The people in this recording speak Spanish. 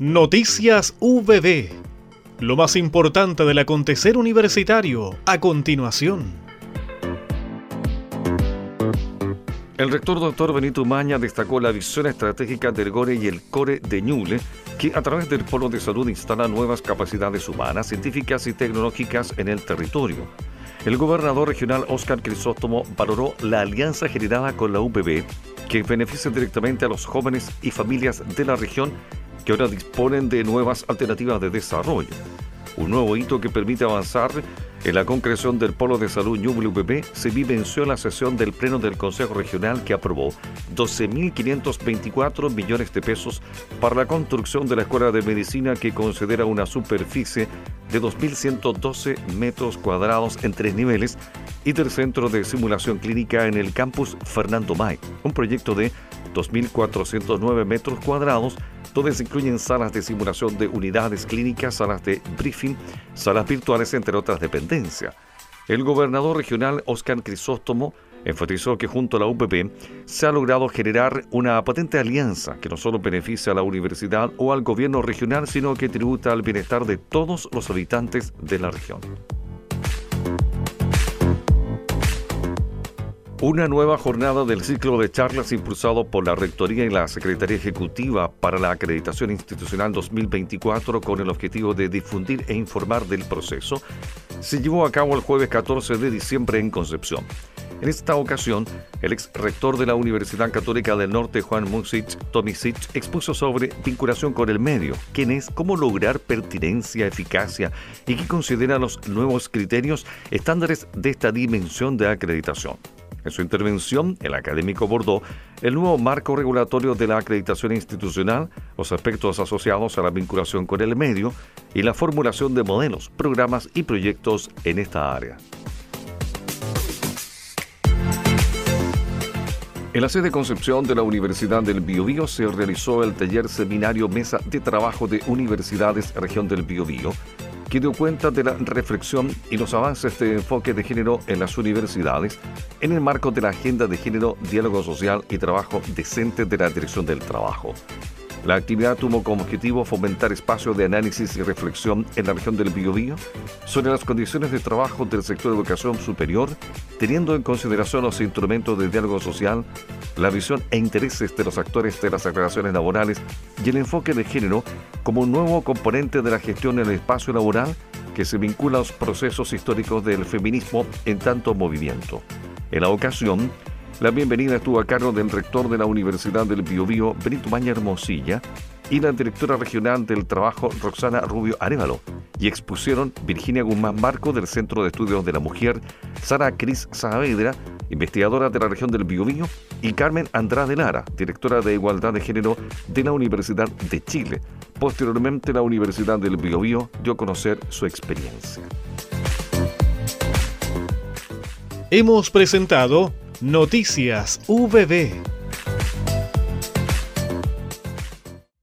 Noticias VB. Lo más importante del acontecer universitario a continuación. El rector doctor Benito Maña destacó la visión estratégica del GORE y el CORE de Ñuble, que a través del Polo de Salud instala nuevas capacidades humanas, científicas y tecnológicas en el territorio. El gobernador regional Óscar Crisóstomo valoró la alianza generada con la UPB, que beneficia directamente a los jóvenes y familias de la región que ahora disponen de nuevas alternativas de desarrollo. Un nuevo hito que permite avanzar en la concreción del Polo de Salud UPP se vivenció en la sesión del Pleno del Consejo Regional que aprobó 12.524 millones de pesos para la construcción de la Escuela de Medicina que considera una superficie de 2.112 metros cuadrados en tres niveles y del Centro de Simulación Clínica en el campus Fernando May, un proyecto de 2.409 metros cuadrados donde se incluyen salas de simulación de unidades clínicas, salas de briefing, salas virtuales, entre otras dependencias. El gobernador regional Oscar Crisóstomo enfatizó que junto a la UPP se ha logrado generar una potente alianza que no solo beneficia a la universidad o al gobierno regional, sino que tributa al bienestar de todos los habitantes de la región. Una nueva jornada del ciclo de charlas impulsado por la Rectoría y la Secretaría Ejecutiva para la Acreditación Institucional 2024 con el objetivo de difundir e informar del proceso se llevó a cabo el jueves 14 de diciembre en Concepción. En esta ocasión, el ex rector de la Universidad Católica del Norte, Juan Music Tomisic, expuso sobre vinculación con el medio, quién es, cómo lograr pertinencia, eficacia y qué considera los nuevos criterios estándares de esta dimensión de acreditación. En su intervención, el académico abordó el nuevo marco regulatorio de la acreditación institucional, los aspectos asociados a la vinculación con el medio y la formulación de modelos, programas y proyectos en esta área. En la sede Concepción de la Universidad del Biobío se realizó el taller seminario Mesa de Trabajo de Universidades Región del Biobío, que dio cuenta de la reflexión y los avances de enfoque de género en las universidades en el marco de la Agenda de Género, Diálogo Social y Trabajo Decente de la Dirección del Trabajo. La actividad tuvo como objetivo fomentar espacios de análisis y reflexión en la región del Biobío sobre las condiciones de trabajo del sector de educación superior, teniendo en consideración los instrumentos de diálogo social, la visión e intereses de los actores de las relaciones laborales y el enfoque de género como un nuevo componente de la gestión en el espacio laboral que se vincula a los procesos históricos del feminismo en tanto movimiento. En la ocasión, la bienvenida estuvo a cargo del rector de la Universidad del Biobío, Benito Maña Hermosilla, y la directora regional del trabajo, Roxana Rubio Arevalo, y expusieron Virginia Guzmán Marco del Centro de Estudios de la Mujer, Sara Cris Saavedra, investigadora de la región del Biobío, y Carmen Andrade Lara, directora de Igualdad de Género de la Universidad de Chile. Posteriormente, la Universidad del Biobío dio a conocer su experiencia. Hemos presentado Noticias VB.